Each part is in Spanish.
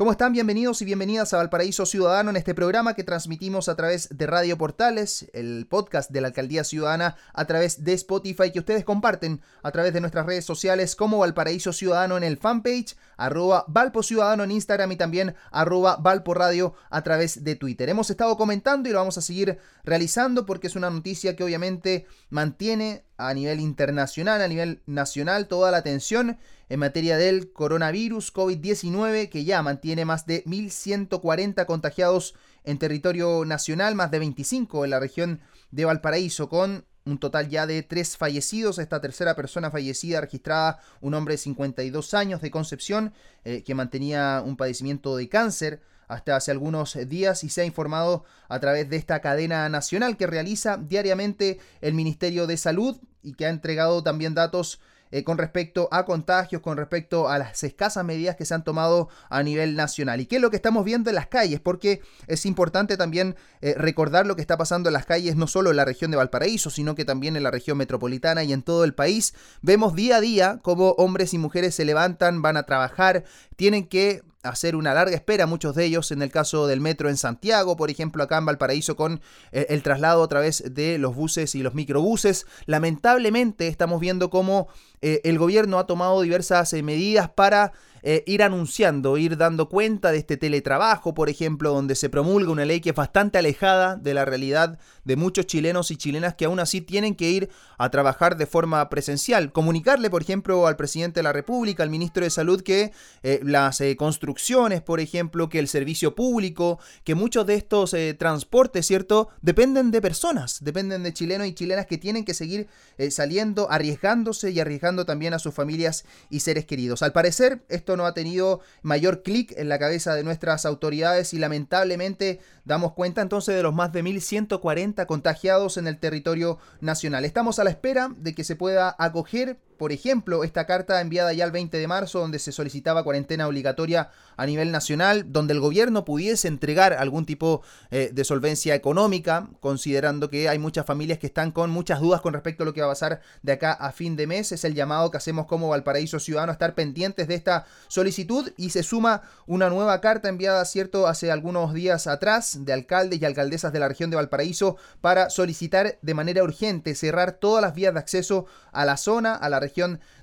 ¿Cómo están? Bienvenidos y bienvenidas a Valparaíso Ciudadano en este programa que transmitimos a través de Radio Portales, el podcast de la Alcaldía Ciudadana a través de Spotify que ustedes comparten a través de nuestras redes sociales como Valparaíso Ciudadano en el fanpage, arroba Valpo Ciudadano en Instagram y también arroba Valpo Radio a través de Twitter. Hemos estado comentando y lo vamos a seguir realizando porque es una noticia que obviamente mantiene a nivel internacional, a nivel nacional, toda la atención en materia del coronavirus COVID-19 que ya mantiene más de 1.140 contagiados en territorio nacional, más de 25 en la región de Valparaíso, con un total ya de tres fallecidos. Esta tercera persona fallecida registrada, un hombre de 52 años de Concepción, eh, que mantenía un padecimiento de cáncer hasta hace algunos días y se ha informado a través de esta cadena nacional que realiza diariamente el Ministerio de Salud y que ha entregado también datos eh, con respecto a contagios, con respecto a las escasas medidas que se han tomado a nivel nacional. ¿Y qué es lo que estamos viendo en las calles? Porque es importante también eh, recordar lo que está pasando en las calles, no solo en la región de Valparaíso, sino que también en la región metropolitana y en todo el país. Vemos día a día cómo hombres y mujeres se levantan, van a trabajar, tienen que hacer una larga espera, muchos de ellos en el caso del metro en Santiago, por ejemplo, acá en Valparaíso con eh, el traslado a través de los buses y los microbuses. Lamentablemente estamos viendo cómo eh, el gobierno ha tomado diversas eh, medidas para eh, ir anunciando, ir dando cuenta de este teletrabajo, por ejemplo, donde se promulga una ley que es bastante alejada de la realidad de muchos chilenos y chilenas que aún así tienen que ir a trabajar de forma presencial. Comunicarle, por ejemplo, al presidente de la República, al ministro de Salud, que eh, las eh, construcciones, por ejemplo, que el servicio público, que muchos de estos transportes, ¿cierto?, dependen de personas, dependen de chilenos y chilenas que tienen que seguir saliendo, arriesgándose y arriesgando también a sus familias y seres queridos. Al parecer, esto no ha tenido mayor clic en la cabeza de nuestras autoridades y lamentablemente damos cuenta entonces de los más de 1.140 contagiados en el territorio nacional. Estamos a la espera de que se pueda acoger por ejemplo, esta carta enviada ya el 20 de marzo, donde se solicitaba cuarentena obligatoria a nivel nacional, donde el gobierno pudiese entregar algún tipo eh, de solvencia económica, considerando que hay muchas familias que están con muchas dudas con respecto a lo que va a pasar de acá a fin de mes. Es el llamado que hacemos como Valparaíso Ciudadano a estar pendientes de esta solicitud y se suma una nueva carta enviada, cierto, hace algunos días atrás de alcaldes y alcaldesas de la región de Valparaíso para solicitar de manera urgente cerrar todas las vías de acceso a la zona, a la región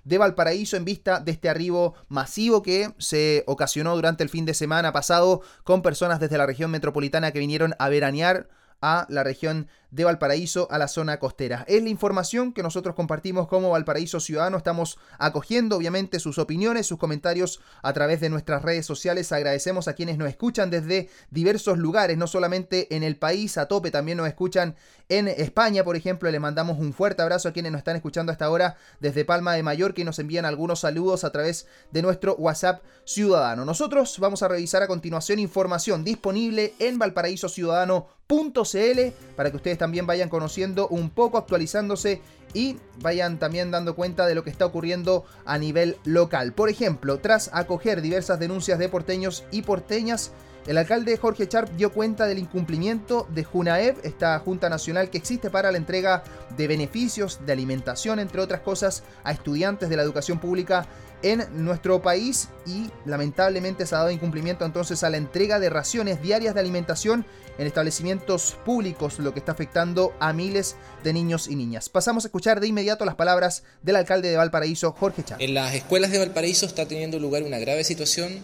de Valparaíso en vista de este arribo masivo que se ocasionó durante el fin de semana pasado con personas desde la región metropolitana que vinieron a veranear a la región de Valparaíso a la zona costera. Es la información que nosotros compartimos como Valparaíso Ciudadano. Estamos acogiendo obviamente sus opiniones, sus comentarios a través de nuestras redes sociales. Agradecemos a quienes nos escuchan desde diversos lugares, no solamente en el país, a tope, también nos escuchan en España, por ejemplo. Le mandamos un fuerte abrazo a quienes nos están escuchando hasta ahora desde Palma de Mallorca y nos envían algunos saludos a través de nuestro WhatsApp ciudadano. Nosotros vamos a revisar a continuación información disponible en valparaísociudadano.cl para que ustedes también vayan conociendo un poco, actualizándose y vayan también dando cuenta de lo que está ocurriendo a nivel local. Por ejemplo, tras acoger diversas denuncias de porteños y porteñas, el alcalde Jorge Charp dio cuenta del incumplimiento de JUNAEV, esta Junta Nacional que existe para la entrega de beneficios de alimentación, entre otras cosas, a estudiantes de la educación pública en nuestro país y lamentablemente se ha dado incumplimiento entonces a la entrega de raciones diarias de alimentación en establecimientos públicos, lo que está afectando a miles de niños y niñas. Pasamos a escuchar de inmediato las palabras del alcalde de Valparaíso, Jorge Charp. En las escuelas de Valparaíso está teniendo lugar una grave situación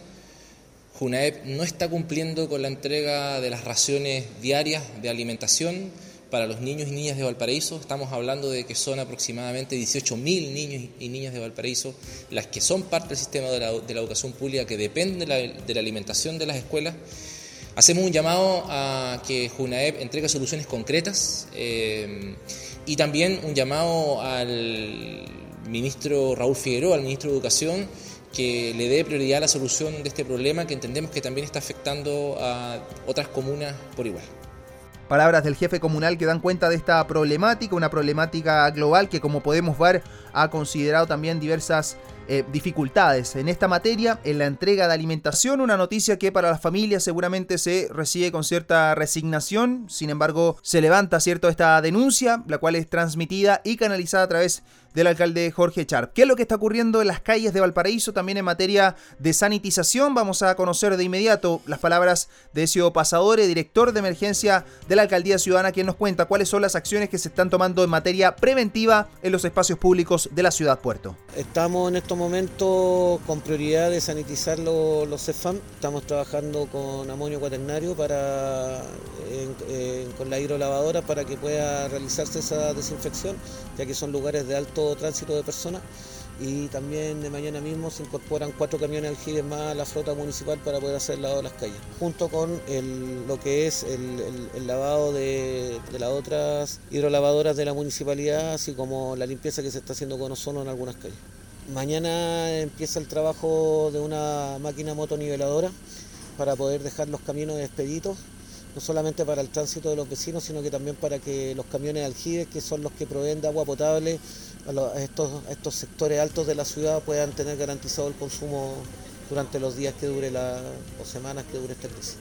JUNAEP no está cumpliendo con la entrega de las raciones diarias de alimentación para los niños y niñas de Valparaíso. Estamos hablando de que son aproximadamente 18.000 niños y niñas de Valparaíso las que son parte del sistema de la, educación pública que depende de la, alimentación de las escuelas. Hacemos un llamado a que JUNAEP entregue soluciones concretas eh, y también un llamado al ministro Raúl Figueroa, al ministro de Educación, que le dé prioridad a la solución de este problema que entendemos que también está afectando a otras comunas por igual. Palabras del jefe comunal que dan cuenta de esta problemática, una problemática global que como podemos ver ha considerado también diversas eh, dificultades en esta materia, en la entrega de alimentación, una noticia que para las familias seguramente se recibe con cierta resignación, sin embargo se levanta cierto esta denuncia, la cual es transmitida y canalizada a través del alcalde Jorge Charp. ¿Qué es lo que está ocurriendo en las calles de Valparaíso también en materia de sanitización? Vamos a conocer de inmediato las palabras de Ezio Pasadore, director de emergencia de la Alcaldía Ciudadana, quien nos cuenta cuáles son las acciones que se están tomando en materia preventiva en los espacios públicos de la ciudad Puerto. Estamos en estos momentos con prioridad de sanitizar los, los CEFAM. Estamos trabajando con amonio cuaternario para, con la hidrolavadora para que pueda realizarse esa desinfección, ya que son lugares de alto tránsito de personas y también de mañana mismo se incorporan cuatro camiones aljibes más a la flota municipal para poder hacer el lavado de las calles, junto con lo que es el, lavado de, las otras hidrolavadoras de la municipalidad, así como la limpieza que se está haciendo con ozono en algunas calles. Mañana empieza el trabajo de una máquina motoniveladora para poder dejar los caminos expeditos no solamente para el tránsito de los vecinos, sino que también para que los camiones aljibes, que son los que proveen de agua potable a, estos, estos sectores altos de la ciudad, puedan tener garantizado el consumo durante los días que dure la, o semanas que dure esta crisis.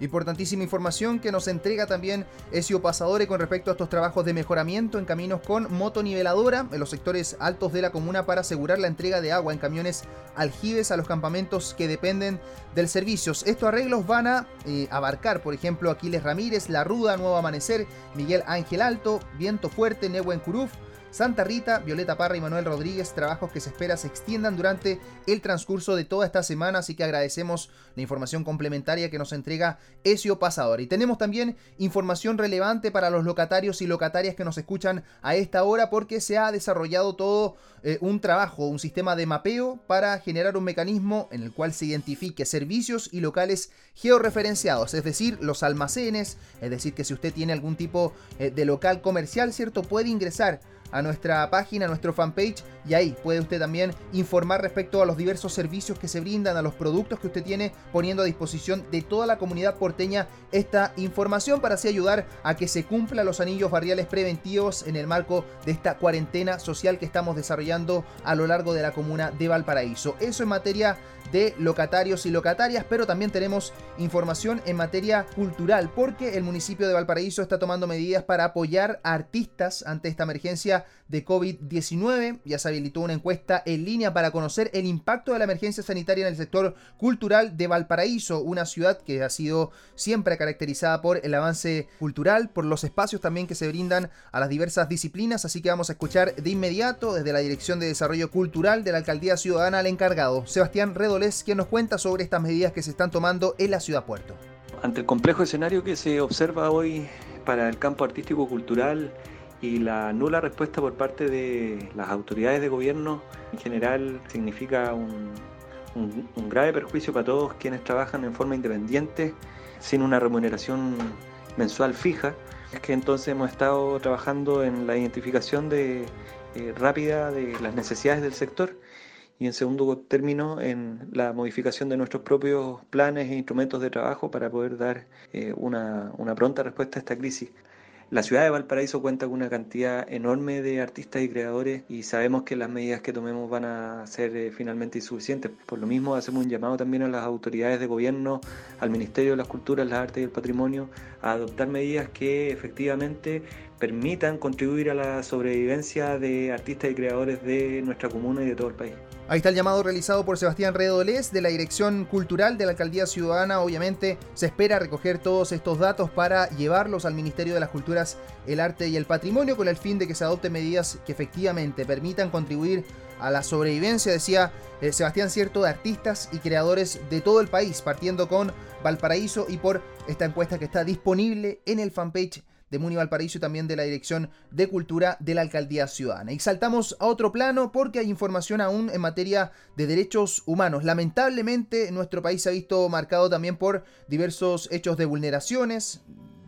Importantísima información que nos entrega también Ezio Pasadore con respecto a estos trabajos de mejoramiento en caminos con motoniveladora en los sectores altos de la comuna para asegurar la entrega de agua en camiones aljibes a los campamentos que dependen del servicio. Estos arreglos van a eh, abarcar, por ejemplo, Aquiles Ramírez, La Ruda, Nuevo Amanecer, Miguel Ángel Alto, Viento Fuerte, Nehuen Curuf, Santa Rita, Violeta Parra y Manuel Rodríguez, trabajos que se espera se extiendan durante el transcurso de toda esta semana, así que agradecemos la información complementaria que nos entrega Ezio Pasador. Y tenemos también información relevante para los locatarios y locatarias que nos escuchan a esta hora porque se ha desarrollado todo eh, un trabajo, un sistema de mapeo para generar un mecanismo en el cual se identifique servicios y locales georreferenciados, es decir, los almacenes, es decir, que si usted tiene algún tipo eh, de local comercial, ¿cierto? Puede ingresar a nuestra página, a nuestro fanpage y ahí puede usted también informar respecto a los diversos servicios que se brindan, a los productos que usted tiene poniendo a disposición de toda la comunidad porteña esta información para así ayudar a que se cumplan los anillos barriales preventivos en el marco de esta cuarentena social que estamos desarrollando a lo largo de la comuna de Valparaíso. Eso en materia de locatarios y locatarias, pero también tenemos información en materia cultural, porque el municipio de Valparaíso está tomando medidas para apoyar a artistas ante esta emergencia de COVID-19. Ya se habilitó una encuesta en línea para conocer el impacto de la emergencia sanitaria en el sector cultural de Valparaíso, una ciudad que ha sido siempre caracterizada por el avance cultural, por los espacios también que se brindan a las diversas disciplinas, así que vamos a escuchar de inmediato desde la Dirección de Desarrollo Cultural de la Alcaldía Ciudadana al encargado, Sebastián Redolés, quien nos cuenta sobre estas medidas que se están tomando en la ciudad puerto. Ante el complejo escenario que se observa hoy para el campo artístico cultural y la nula respuesta por parte de las autoridades de gobierno en general significa un, grave perjuicio para todos quienes trabajan en forma independiente sin una remuneración mensual fija. Es que entonces hemos estado trabajando en la identificación de, eh, rápida de las necesidades del sector y en segundo término en la modificación de nuestros propios planes e instrumentos de trabajo para poder dar eh, una, una pronta respuesta a esta crisis. La ciudad de Valparaíso cuenta con una cantidad enorme de artistas y creadores y sabemos que las medidas que tomemos van a ser eh, finalmente insuficientes. Por lo mismo hacemos un llamado también a las autoridades de gobierno, al Ministerio de las Culturas, las Artes y el Patrimonio, a adoptar medidas que efectivamente permitan contribuir a la sobrevivencia de artistas y creadores de nuestra comuna y de todo el país. Ahí está el llamado realizado por Sebastián Redolés de la Dirección Cultural de la Alcaldía Ciudadana. Obviamente se espera recoger todos estos datos para llevarlos al Ministerio de las Culturas, el Arte y el Patrimonio con el fin de que se adopten medidas que efectivamente permitan contribuir a la sobrevivencia, decía eh, Sebastián Cierto, de artistas y creadores de todo el país, partiendo con Valparaíso y por esta encuesta que está disponible en el fanpage de Muni Valparaíso y también de la Dirección de Cultura de la Alcaldía Ciudadana. Y saltamos a otro plano porque hay información aún en materia de derechos humanos. Lamentablemente nuestro país se ha visto marcado también por diversos hechos de vulneraciones,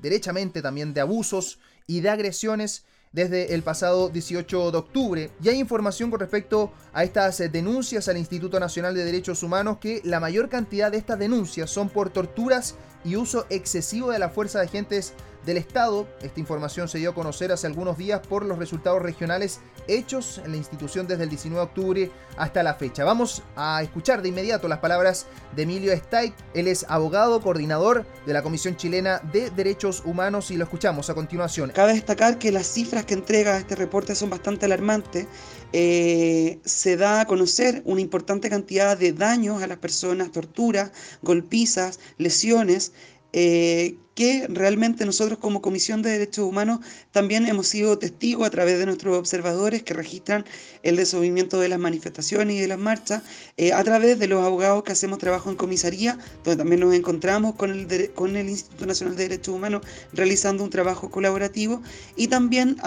derechamente también de abusos y de agresiones desde el pasado 18 de octubre. Y hay información con respecto a estas denuncias al Instituto Nacional de Derechos Humanos que la mayor cantidad de estas denuncias son por torturas y uso excesivo de la fuerza de agentes del Estado. Esta información se dio a conocer hace algunos días por los resultados regionales hechos en la institución desde el 19 de octubre hasta la fecha. Vamos a escuchar de inmediato las palabras de Emilio Steig. Él es abogado, coordinador de la Comisión Chilena de Derechos Humanos y lo escuchamos a continuación. Cabe destacar que las cifras que entrega este reporte son bastante alarmantes. Eh, se da a conocer una importante cantidad de daños a las personas, torturas, golpizas, lesiones. Eh, que realmente nosotros como Comisión de Derechos Humanos también hemos sido testigos a través de nuestros observadores que registran el desobedimiento de las manifestaciones y de las marchas, eh, a través de los abogados que hacemos trabajo en comisaría, donde también nos encontramos con el, con el Instituto Nacional de Derechos Humanos realizando un trabajo colaborativo, y también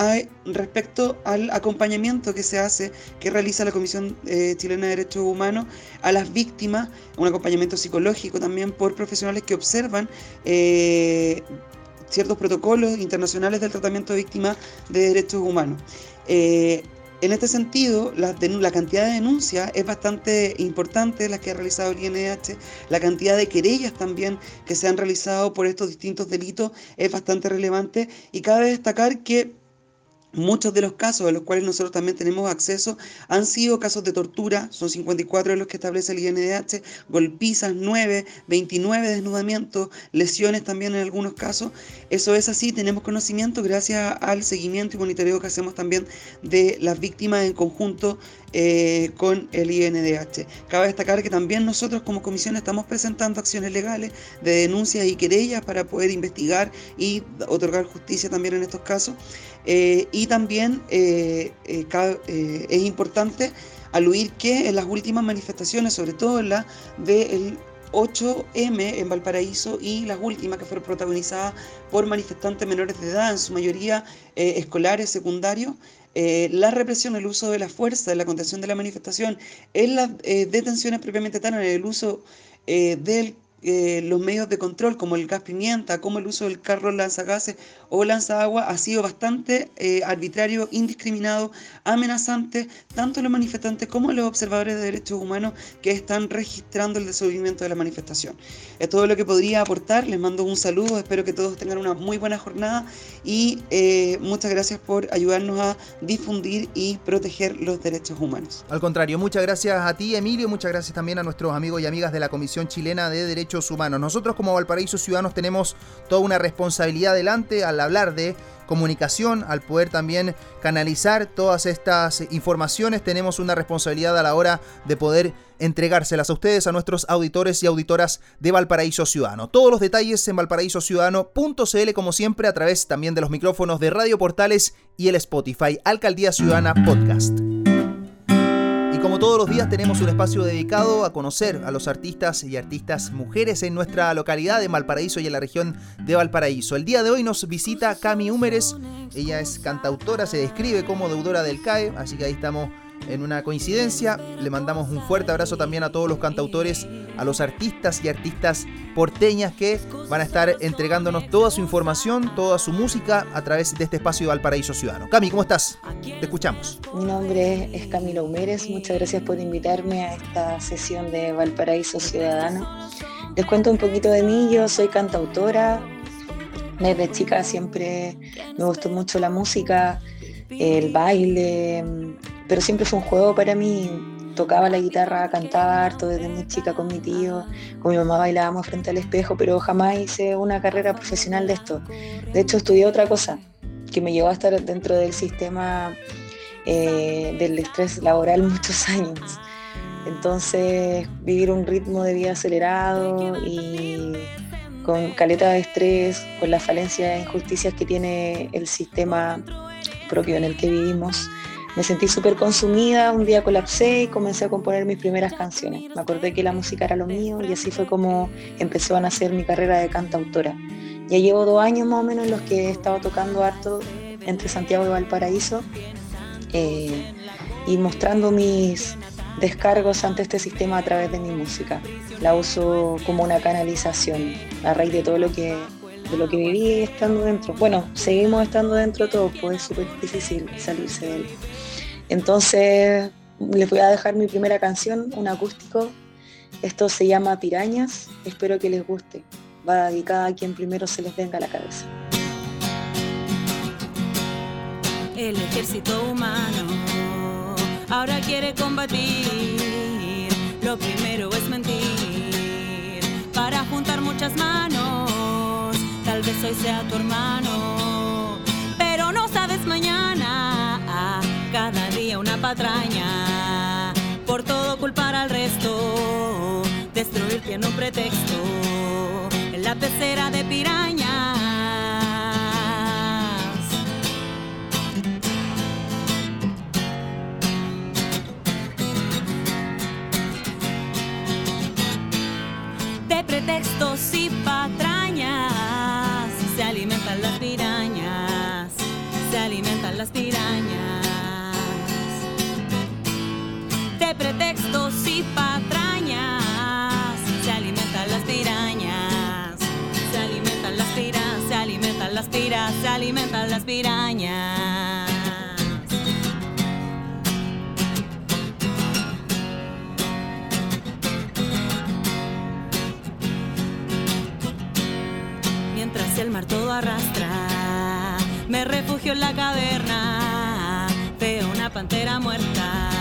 respecto al acompañamiento que se hace, que realiza la Comisión eh, Chilena de Derechos Humanos a las víctimas, un acompañamiento psicológico también por profesionales que observan. Eh, ciertos protocolos internacionales del tratamiento de víctimas de derechos humanos. Eh, en este sentido, la, la, cantidad de denuncias es bastante importante, las que ha realizado el INDH, la cantidad de querellas también que se han realizado por estos distintos delitos es bastante relevante y cabe destacar que Muchos de los casos a los cuales nosotros también tenemos acceso han sido casos de tortura, son 54 de los que establece el INDH, golpizas 9, 29 desnudamientos, lesiones también en algunos casos. Eso es así, tenemos conocimiento gracias al seguimiento y monitoreo que hacemos también de las víctimas en conjunto eh, con el INDH. Cabe destacar que también nosotros como comisión estamos presentando acciones legales de denuncias y querellas para poder investigar y otorgar justicia también en estos casos. Eh, y también eh, es importante aludir que en las últimas manifestaciones, sobre todo en la del 8M en Valparaíso y las últimas que fueron protagonizadas por manifestantes menores de edad, en su mayoría escolares, secundarios, eh, la represión, el uso de la fuerza, la contención de la manifestación, en las eh, detenciones propiamente tal, en el uso eh, del eh, los medios de control como el gas pimienta, como el uso del carro lanzagases o lanza agua ha sido bastante eh, arbitrario, indiscriminado, amenazante, tanto los manifestantes como los observadores de derechos humanos que están registrando el desobedimiento de la manifestación. Es todo lo que podría aportar, les mando un saludo, espero que todos tengan una muy buena jornada y eh, muchas gracias por ayudarnos a difundir y proteger los derechos humanos. Al contrario, muchas gracias a ti Emilio, muchas gracias también a nuestros amigos y amigas de la Comisión Chilena de Derechos humanos. Nosotros como Valparaíso Ciudadanos tenemos toda una responsabilidad delante al hablar de comunicación, al poder también canalizar todas estas informaciones, tenemos una responsabilidad a la hora de poder entregárselas a ustedes, a nuestros auditores y auditoras de Valparaíso Ciudadano. Todos los detalles en valparaísociudadano.cl como siempre a través también de los micrófonos de Radio Portales y el Spotify Alcaldía Ciudadana Podcast como todos los días tenemos un espacio dedicado a conocer a los artistas y artistas mujeres en nuestra localidad de Valparaíso y en la región de Valparaíso. El día de hoy nos visita Cami Húmeres, ella es cantautora, se describe como deudora del CAE, así que ahí estamos en una coincidencia. Le mandamos un fuerte abrazo también a todos los cantautores, a los artistas y artistas porteñas que van a estar entregándonos toda su información, toda su música a través de este espacio de Valparaíso Ciudadano. Cami, ¿cómo estás? Te escuchamos. Mi nombre es Camilo Humérez, muchas gracias por invitarme a esta sesión de Valparaíso Ciudadano. Les cuento un poquito de mí, yo soy cantautora, desde chica siempre me gustó mucho la música, el baile, pero siempre fue un juego para mí. Tocaba la guitarra, cantaba harto desde muy chica con mi tío, con mi mamá bailábamos frente al espejo, pero jamás hice una carrera profesional de esto. De hecho, estudié otra cosa que me llevó a estar dentro del sistema eh, del estrés laboral muchos años. Entonces, vivir un ritmo de vida acelerado y con caleta de estrés, con la falencia e injusticias que tiene el sistema propio en el que vivimos, me sentí súper consumida, un día colapsé y comencé a componer mis primeras canciones. Me acordé que la música era lo mío y así fue como empezó a nacer mi carrera de cantautora. Ya llevo dos años más o menos en los que he estado tocando harto entre Santiago y Valparaíso eh, y mostrando mis descargos ante este sistema a través de mi música. La uso como una canalización a raíz de todo lo que de lo que viví estando dentro. Bueno, seguimos estando dentro todo, pues es súper difícil salirse de él. Entonces les voy a dejar mi primera canción, un acústico. Esto se llama Pirañas, espero que les guste. Va dedicada a quien primero se les venga a la cabeza. El ejército humano ahora quiere combatir. Lo primero es mentir para juntar muchas manos. Tal vez hoy sea tu hermano. Por todo culpar al resto, destruir tiene un pretexto en la pecera de piraña. pretextos pretextos y patrañas, se alimentan las pirañas, se alimentan las piras, se alimentan las piras, se alimentan las pirañas. el mar todo arrastra. Me refugio en la caverna, veo una pantera muerta.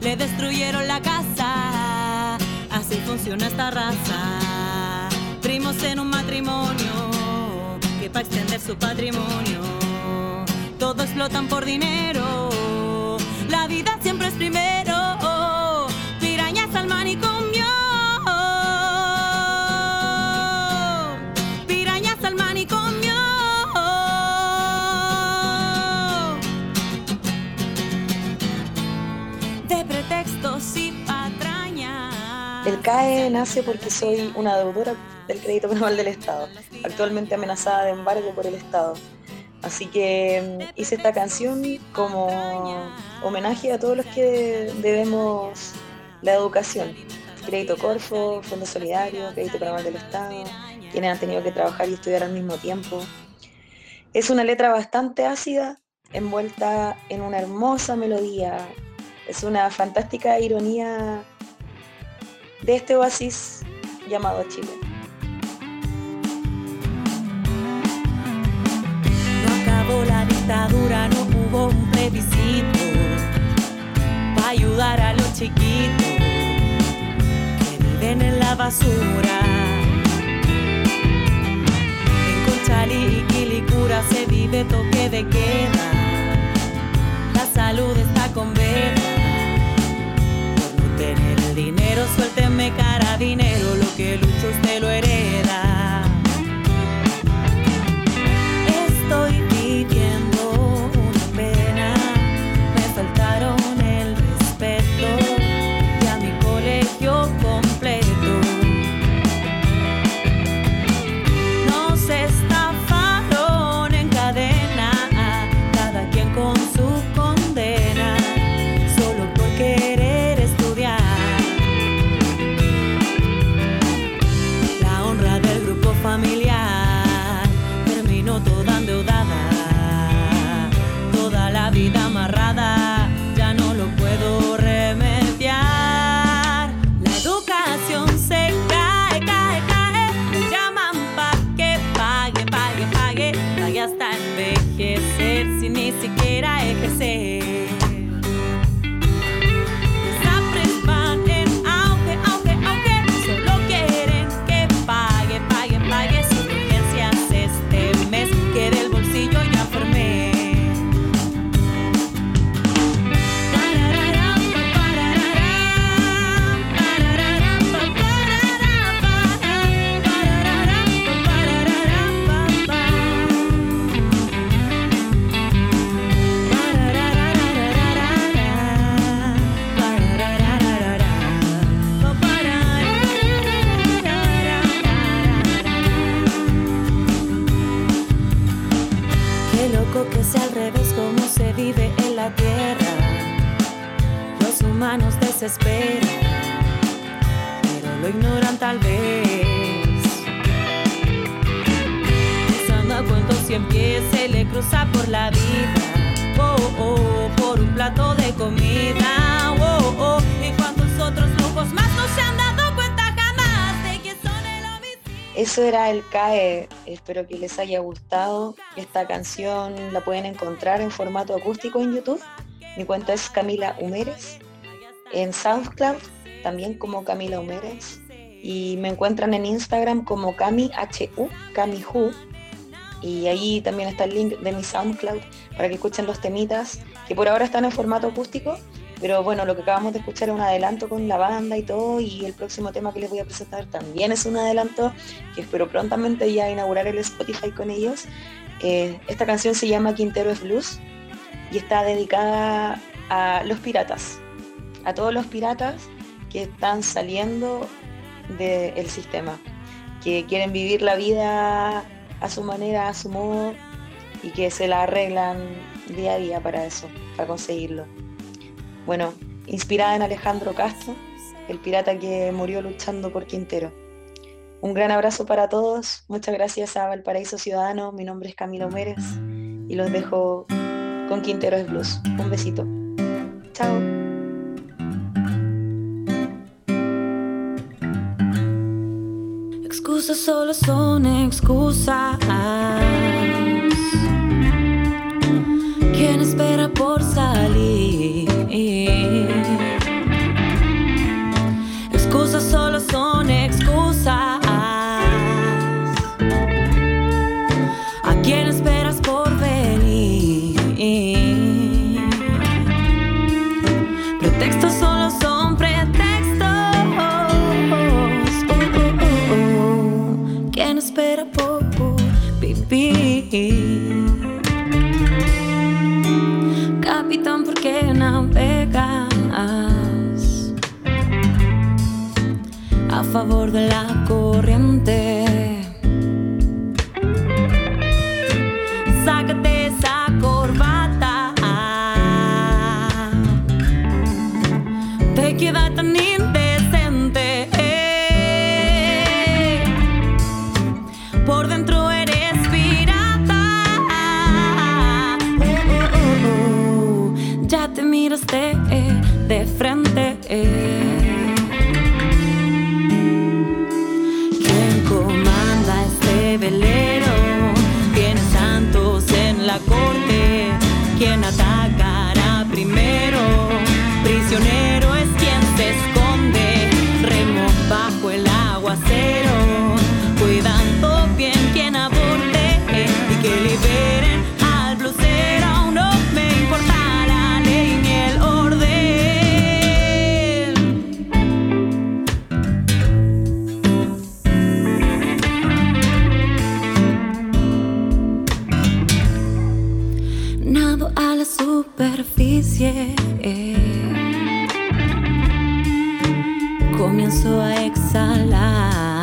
Le destruyeron la casa, así funciona esta raza. Primos en un matrimonio, que para extender su patrimonio, todo explotan por dinero. La vida siempre es primero, El CAE nace porque soy una deudora del crédito penal del Estado, actualmente amenazada de embargo por el Estado. Así que mm, hice esta canción como homenaje a todos los que debemos la educación. Crédito Corfo, Fondo Solidario, Crédito Penal del Estado, quienes han tenido que trabajar y estudiar al mismo tiempo. Es una letra bastante ácida, envuelta en una hermosa melodía. Es una fantástica ironía de este oasis llamado Chile. No acabó la dictadura, no hubo un plebiscito para ayudar a los chiquitos que viven en la basura. En Conchalí y Quilicura se vive toque de queda. La salud está con veda tener el dinero, suélteme cara dinero, lo que lucho usted lo hereda. Era el CAE. Espero que les haya gustado. Esta canción la pueden encontrar en formato acústico en YouTube. Mi cuenta es Camila Humeres. En SoundCloud también como Camila Humeres. Y me encuentran en Instagram como CamiHU, CamiHu. Y ahí también está el link de mi SoundCloud para que escuchen los temitas que por ahora están en formato acústico pero bueno, lo que acabamos de escuchar es un adelanto con la banda y todo, y el próximo tema que les voy a presentar también es un adelanto, que espero prontamente ya inaugurar el Spotify con ellos. Eh, esta canción se llama Quintero es Blues y está dedicada a los piratas, a todos los piratas que están saliendo del sistema, que quieren vivir la vida a su manera, a su modo, y que se la arreglan día a día para eso, para conseguirlo. Bueno, inspirada en Alejandro Castro, el pirata que murió luchando por Quintero. Un gran abrazo para todos, muchas gracias a Valparaíso Ciudadano, mi nombre es Camilo Mérez y los dejo con Quinteros Blues. Un besito. Chao. Excusas solo son excusas. ¿Quién espera por salir? Excusas de frente. Superficie. Comienzo a exhalar.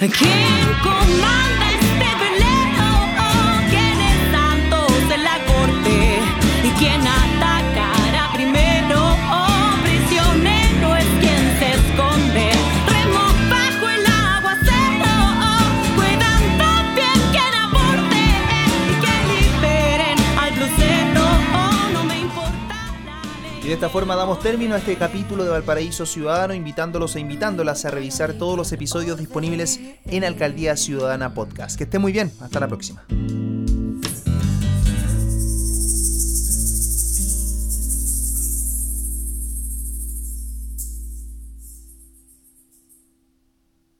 ¿Quién comanda este esta forma damos término a este capítulo de Valparaíso Ciudadano, invitándolos e invitándolas a revisar todos los episodios disponibles en Alcaldía Ciudadana Podcast. Que esté muy bien, hasta la próxima.